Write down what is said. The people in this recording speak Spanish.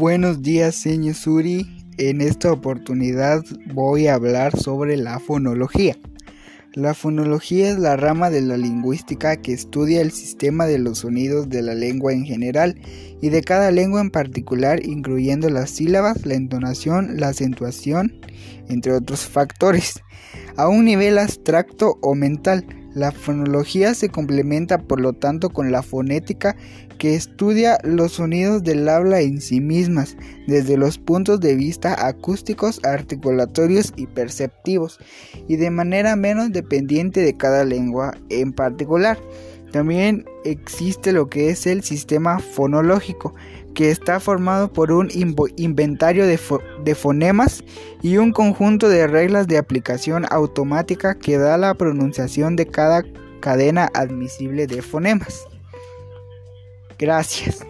Buenos días, señor Suri. En esta oportunidad voy a hablar sobre la fonología. La fonología es la rama de la lingüística que estudia el sistema de los sonidos de la lengua en general y de cada lengua en particular, incluyendo las sílabas, la entonación, la acentuación, entre otros factores, a un nivel abstracto o mental. La fonología se complementa por lo tanto con la fonética que estudia los sonidos del habla en sí mismas, desde los puntos de vista acústicos, articulatorios y perceptivos, y de manera menos dependiente de cada lengua en particular. También existe lo que es el sistema fonológico, que está formado por un inventario de, fonemas y un conjunto de reglas de aplicación automática que da la pronunciación de cada cadena admisible de fonemas. Gracias.